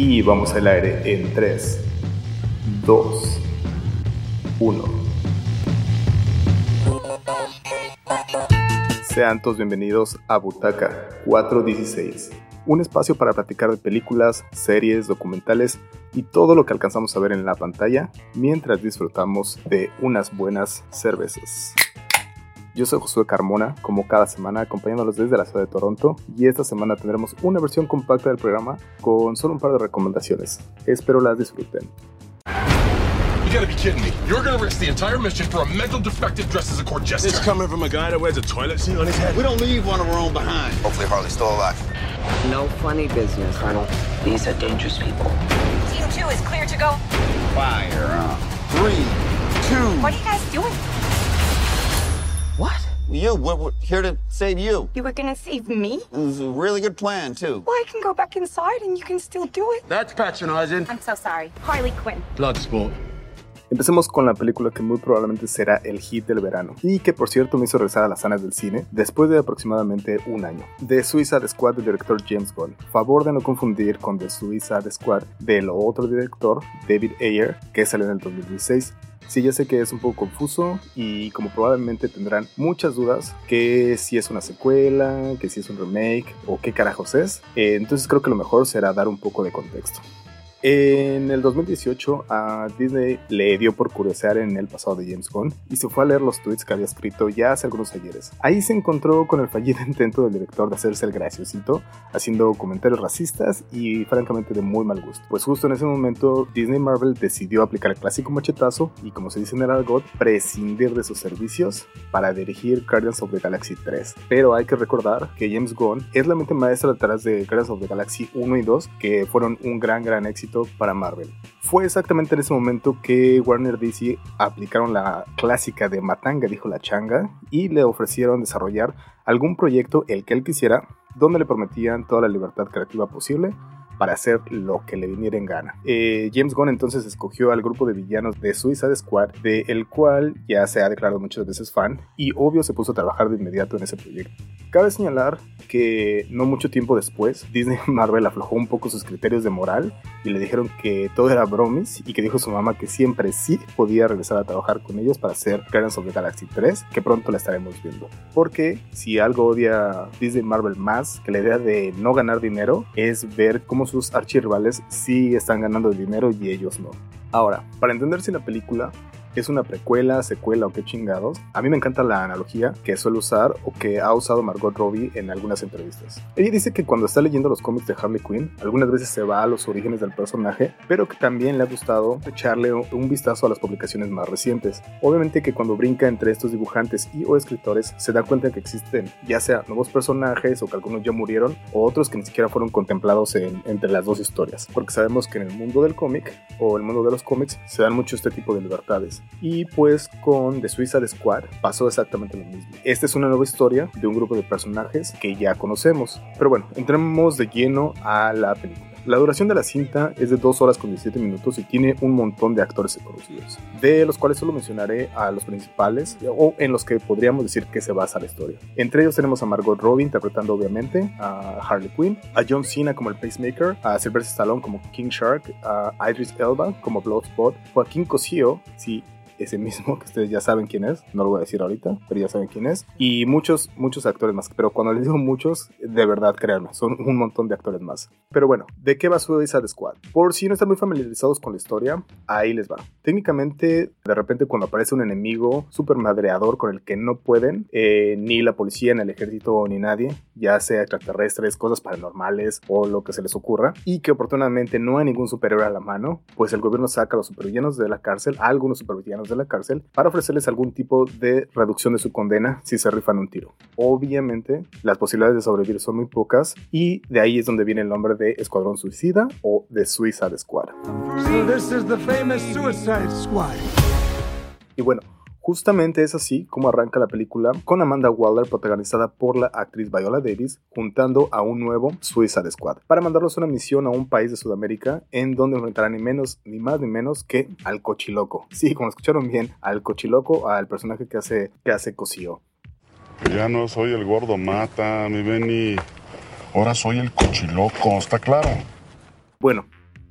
Y vamos al aire en 3, 2, 1. Sean todos bienvenidos a Butaca 416, un espacio para platicar de películas, series, documentales y todo lo que alcanzamos a ver en la pantalla mientras disfrutamos de unas buenas cervezas. Yo soy Josué Carmona, como cada semana acompañándolos desde la ciudad de Toronto y esta semana tendremos una versión compacta del programa con solo un par de recomendaciones. Espero las disfruten. You gotta be kidding me. You're gonna risk the entire mission for a mental defective dressed as a court jester. It's coming from a guy that wears a toilet seat on his head. We don't leave one of our own behind. Hopefully Harley's still alive. No funny business, Colonel. These are dangerous people. Team two is clear to go. Fire up. Three, two. What are you guys doing? What? You, we're, we're here to save you. You were gonna save me? It was a really good plan, too. Well, I can go back inside and you can still do it. That's patronizing. I'm so sorry. Harley Quinn. Bloodsport. Empecemos con la película que muy probablemente será el hit del verano y que por cierto me hizo regresar a las salas del cine después de aproximadamente un año. The Suicide Squad del director James Gunn. Favor de no confundir con The Suicide Squad del otro director David Ayer que salió en el 2016. Sí, ya sé que es un poco confuso y como probablemente tendrán muchas dudas que si es una secuela, que si es un remake o qué carajos es, eh, entonces creo que lo mejor será dar un poco de contexto. En el 2018 a Disney le dio por curiosear en el pasado de James Gunn y se fue a leer los tweets que había escrito ya hace algunos ayeres. Ahí se encontró con el fallido intento del director de hacerse el graciosito, haciendo comentarios racistas y francamente de muy mal gusto. Pues justo en ese momento Disney Marvel decidió aplicar el clásico machetazo y como se dice en el argot, prescindir de sus servicios para dirigir Guardians of the Galaxy 3. Pero hay que recordar que James Gunn es la mente maestra detrás de Guardians of the Galaxy 1 y 2 que fueron un gran gran éxito para Marvel. Fue exactamente en ese momento que Warner DC aplicaron la clásica de Matanga, dijo la changa, y le ofrecieron desarrollar algún proyecto, el que él quisiera, donde le prometían toda la libertad creativa posible para hacer lo que le viniera en gana. Eh, James Gunn entonces escogió al grupo de villanos de Suicide Squad, de el cual ya se ha declarado muchas veces fan, y obvio se puso a trabajar de inmediato en ese proyecto. Cabe señalar que no mucho tiempo después, Disney Marvel aflojó un poco sus criterios de moral y le dijeron que todo era bromis y que dijo su mamá que siempre sí podía regresar a trabajar con ellos para hacer Guardians of the Galaxy 3, que pronto la estaremos viendo. Porque si algo odia Disney Marvel más que la idea de no ganar dinero, es ver cómo sus archirrivales sí están ganando dinero y ellos no. Ahora, para entender si la película es una precuela, secuela o qué chingados, a mí me encanta la analogía que suele usar o que ha usado Margot Robbie en algunas entrevistas. Ella dice que cuando está leyendo los cómics de Harley Quinn, algunas veces se va a los orígenes del personaje, pero que también le ha gustado echarle un vistazo a las publicaciones más recientes. Obviamente que cuando brinca entre estos dibujantes y o escritores, se da cuenta que existen ya sea nuevos personajes o que algunos ya murieron o otros que ni siquiera fueron contemplados en, entre las dos historias, porque sabemos que en el mundo del cómic o el mundo de los cómics se dan mucho este tipo de libertades. Y pues con The Suicide Squad pasó exactamente lo mismo. Esta es una nueva historia de un grupo de personajes que ya conocemos. Pero bueno, entremos de lleno a la película. La duración de la cinta es de 2 horas con 17 minutos y tiene un montón de actores conocidos, de los cuales solo mencionaré a los principales o en los que podríamos decir que se basa la historia. Entre ellos tenemos a Margot Robbie interpretando obviamente a Harley Quinn, a John Cena como el Pacemaker, a Sylvester Stallone como King Shark, a Idris Elba como Bloodspot, Joaquín Cosío, sí, ese mismo, que ustedes ya saben quién es, no lo voy a decir ahorita, pero ya saben quién es, y muchos, muchos actores más, pero cuando les digo muchos, de verdad, créanme, son un montón de actores más. Pero bueno, ¿de qué va Suicide Squad? Por si no están muy familiarizados con la historia, ahí les va. Técnicamente, de repente cuando aparece un enemigo súper madreador con el que no pueden, eh, ni la policía, ni el ejército, ni nadie, ya sea extraterrestres, cosas paranormales o lo que se les ocurra, y que oportunamente no hay ningún superhéroe a la mano, pues el gobierno saca a los supervillanos de la cárcel, a algunos supervillanos de la cárcel, para ofrecerles algún tipo de reducción de su condena si se rifan un tiro. Obviamente, las posibilidades de sobrevivir son muy pocas, y de ahí es donde viene el nombre de Escuadrón Suicida o de Suicide Squad. So this is the famous Suicide Squad. Y bueno, Justamente es así como arranca la película con Amanda Waller protagonizada por la actriz Viola Davis juntando a un nuevo Suicide Squad para mandarlos a una misión a un país de Sudamérica en donde enfrentarán ni menos ni más ni menos que al Cochiloco. Sí, como escucharon bien, al Cochiloco, al personaje que hace que hace Cosío. Ya no soy el gordo mata, mi Benny. Ahora soy el cochiloco, ¿está claro? Bueno,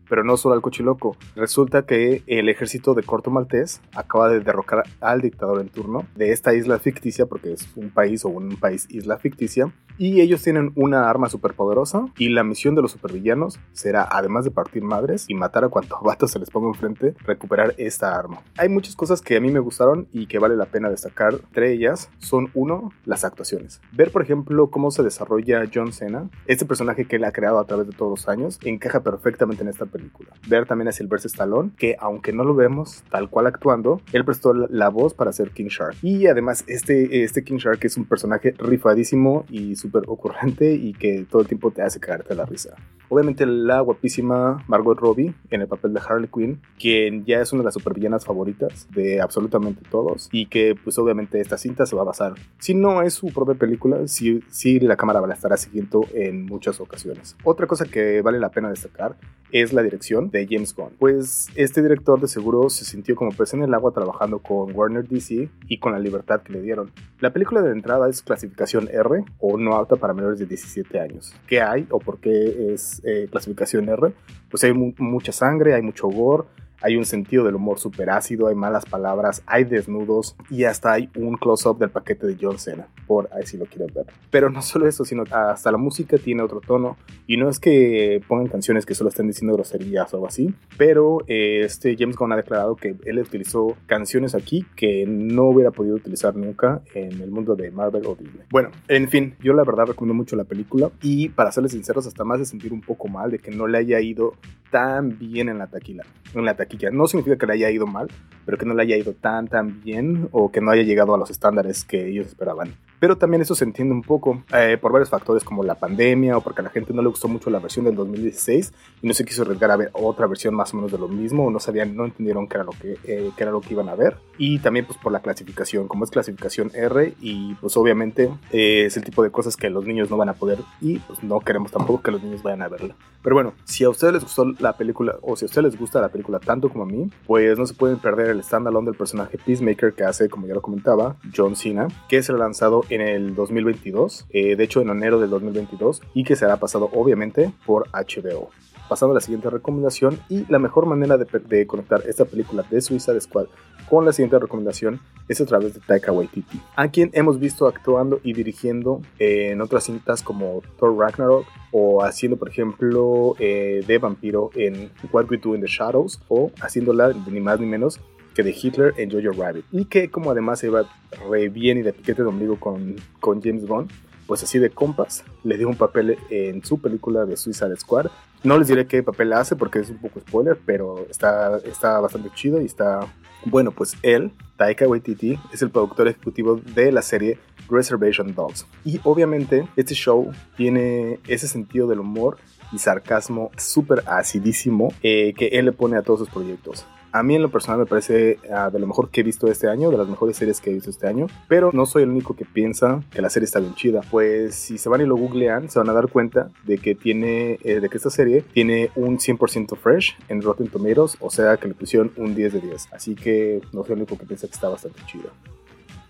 Pero no solo al cochiloco. Resulta que el ejército de Corto Maltés acaba de derrocar al dictador en turno de esta isla ficticia, porque es un país o un país isla ficticia, y ellos tienen una arma superpoderosa y la misión de los supervillanos será, además de partir madres y matar a cuantos vatos se les ponga enfrente, recuperar esta arma. Hay muchas cosas que a mí me gustaron y que vale la pena destacar. Entre ellas son, uno, las actuaciones. Ver, por ejemplo, cómo se desarrolla John Cena, este personaje que él ha creado a través de todos los años, encaja perfectamente en esta película. Ver también a Sylvester Stallone, que aunque no lo vemos tal cual actuando, él prestó la voz para ser King Shark. Y además, este, este King Shark es un personaje rifadísimo y súper ocurrente y que todo el tiempo te hace cagarte la risa. Obviamente la guapísima Margot Robbie en el papel de Harley Quinn, quien ya es una de las supervillanas favoritas de absolutamente todos y que pues obviamente esta cinta se va a basar, si no es su propia película, sí, sí la cámara la estará siguiendo en muchas ocasiones. Otra cosa que vale la pena destacar es la dirección de James Gunn, pues este director de seguro se sintió como pez en el agua trabajando con Warner DC y con la libertad que le dieron. La película de entrada es clasificación R o no apta para menores de 17 años. ¿Qué hay o por qué es eh, clasificación R? Pues hay mu- mucha sangre, hay mucho gore, hay un sentido del humor súper ácido, hay malas palabras, hay desnudos y hasta hay un close-up del paquete de John Cena, por ahí si lo quieren ver. Pero no solo eso, sino hasta la música tiene otro tono y no es que pongan canciones que solo estén diciendo groserías o algo así, pero eh, este James Gunn ha declarado que él utilizó canciones aquí que no hubiera podido utilizar nunca en el mundo de Marvel o Disney. Bueno, en fin, yo la verdad recomiendo mucho la película y para serles sinceros, hasta más de sentir un poco mal de que no le haya ido tan bien en la taquilla. En la taquilla. No significa que le haya ido mal, pero que no le haya ido tan tan bien o que no haya llegado a los estándares que ellos esperaban. Pero también eso se entiende un poco eh, por varios factores como la pandemia o porque a la gente no le gustó mucho la versión del 2016 y no se quiso arriesgar a ver otra versión más o menos de lo mismo o no sabían, no entendieron qué era lo que, eh, qué era lo que iban a ver. Y también pues por la clasificación, como es clasificación R y pues obviamente eh, es el tipo de cosas que los niños no van a poder y pues no queremos tampoco que los niños vayan a verla. Pero bueno, si a ustedes les gustó la película o si a ustedes les gusta la película tanto como a mí, pues no se pueden perder el standalone del personaje Peacemaker que hace, como ya lo comentaba, John Cena, que será lanzado en el 2022, eh, de hecho en enero del 2022, y que será pasado obviamente por HBO. Pasando a la siguiente recomendación y la mejor manera de, de conectar esta película de Suicide Squad con la siguiente recomendación es a través de Taika Waititi, a quien hemos visto actuando y dirigiendo en otras cintas como Thor Ragnarok o haciendo por ejemplo eh, de vampiro en What We Do in the Shadows o haciéndola ni más ni menos de Hitler en Jojo Rabbit y que como además se iba re bien y de piquete de ombligo con, con James Gunn pues así de compas, le dio un papel en su película de Suicide Squad. No les diré qué papel hace porque es un poco spoiler, pero está, está bastante chido y está... Bueno, pues él, Taika Waititi, es el productor ejecutivo de la serie Reservation Dogs. Y obviamente este show tiene ese sentido del humor y sarcasmo súper acidísimo eh, que él le pone a todos sus proyectos. A mí en lo personal me parece uh, de lo mejor que he visto este año, de las mejores series que he visto este año, pero no soy el único que piensa que la serie está bien chida. Pues si se van y lo googlean, se van a dar cuenta de que tiene, eh, de que esta serie tiene un 100% fresh en Rotten Tomatoes, o sea que le pusieron un 10 de 10. Así que no soy el único que piensa que está bastante chida.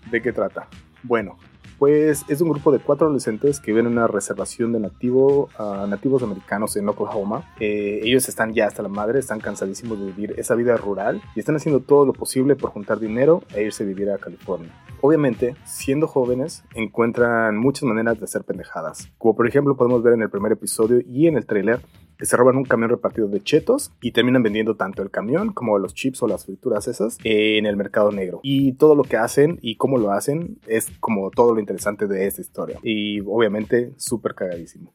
¿De qué trata? Bueno, pues es un grupo de cuatro adolescentes que viven en una reservación de uh, nativos americanos en Oklahoma. Eh, ellos están ya hasta la madre, están cansadísimos de vivir esa vida rural y están haciendo todo lo posible por juntar dinero e irse a vivir a California. Obviamente, siendo jóvenes, encuentran muchas maneras de hacer pendejadas, como por ejemplo podemos ver en el primer episodio y en el tráiler se roban un camión repartido de chetos y terminan vendiendo tanto el camión como los chips o las frituras esas en el mercado negro. Y todo lo que hacen y cómo lo hacen es como todo lo interesante de esta historia. Y obviamente súper cagadísimo.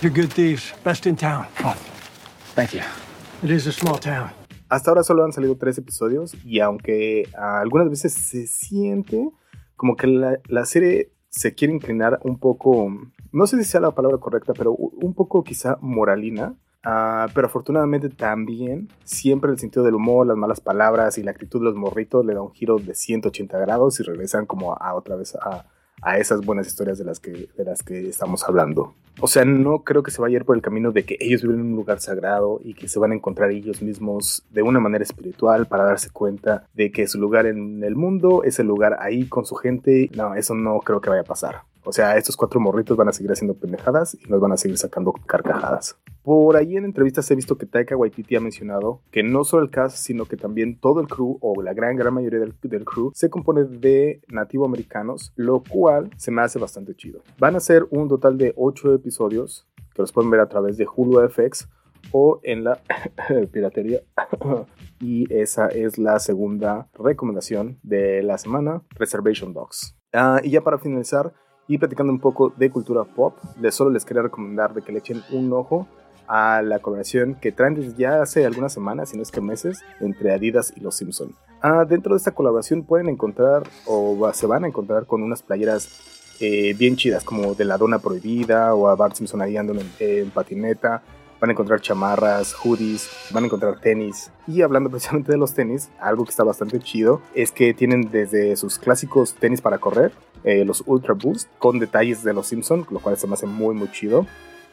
You're good thieves. Best in town. Oh, thank you. It is a small town. Hasta ahora solo han salido tres episodios y aunque algunas veces se siente como que la, la serie se quiere inclinar un poco, no sé si sea la palabra correcta, pero un poco quizá moralina. Uh, pero afortunadamente también siempre el sentido del humor, las malas palabras y la actitud de los morritos le da un giro de 180 grados y regresan como a otra vez a, a esas buenas historias de las, que, de las que estamos hablando. O sea, no creo que se vaya a ir por el camino de que ellos viven en un lugar sagrado y que se van a encontrar ellos mismos de una manera espiritual para darse cuenta de que su lugar en el mundo es el lugar ahí con su gente. No, eso no creo que vaya a pasar. O sea, estos cuatro morritos van a seguir haciendo pendejadas y nos van a seguir sacando carcajadas. Por ahí en entrevistas he visto que Taika Waititi ha mencionado que no solo el cast, sino que también todo el crew o la gran gran mayoría del, crew se compone de nativo americanos, lo cual se me hace bastante chido. Van a ser un total de 8 episodios que los pueden ver a través de Hulu FX o en la piratería. y esa es la segunda recomendación de la semana, Reservation Dogs. Ah, y ya para finalizar, y platicando un poco de cultura pop, de solo les quería recomendar de que le echen un ojo a la colaboración que traen desde ya hace algunas semanas, si no es que meses, entre Adidas y Los Simpson. Ah, dentro de esta colaboración pueden encontrar o se van a encontrar con unas playeras eh, bien chidas, como de la Dona Prohibida o a Bart Simpson ahí andando en patineta. Van a encontrar chamarras, hoodies, van a encontrar tenis. Y hablando precisamente de los tenis, algo que está bastante chido es que tienen desde sus clásicos tenis para correr, eh, los Ultra Boost, con detalles de los Simpson, lo cual se me hace muy muy chido.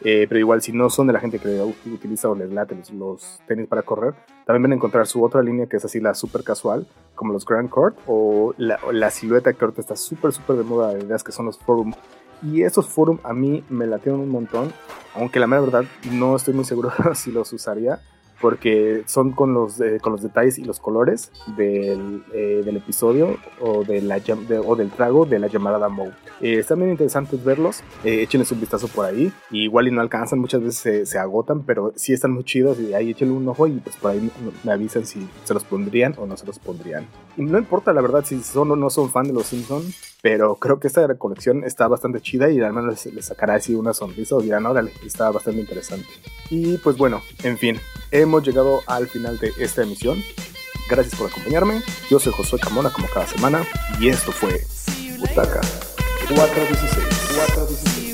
Eh, pero igual si no son de la gente que utiliza o les late los, los, tenis para correr, también van a encontrar su otra línea que es así la super casual, como los Grand Court o la, la silueta que ahorita está súper súper de moda de ideas que son los Forum. Y esos Forum a mí me latieron un montón, aunque la mera verdad no estoy muy seguro si los usaría porque son con los, eh, con los detalles y los colores del, eh, del episodio o, de la, o del trago de la llamada Moe. Eh, están bien interesantes verlos, eh, échenles un vistazo por ahí, y igual y no alcanzan, muchas veces se, se, agotan, pero sí están muy chidos y ahí échenle un ojo y pues por ahí me avisan si se los pondrían o no se los pondrían. Y no importa la verdad si son o no son fan de los Simpsons, pero creo que esta colección está bastante chida y al menos les, les sacará así una sonrisa o dirán, órale, está bastante interesante. Y pues bueno, en fin, hemos llegado al final de esta emisión. Gracias por acompañarme. Yo soy Josué Camona como cada semana y esto fue Butaca 416. 416.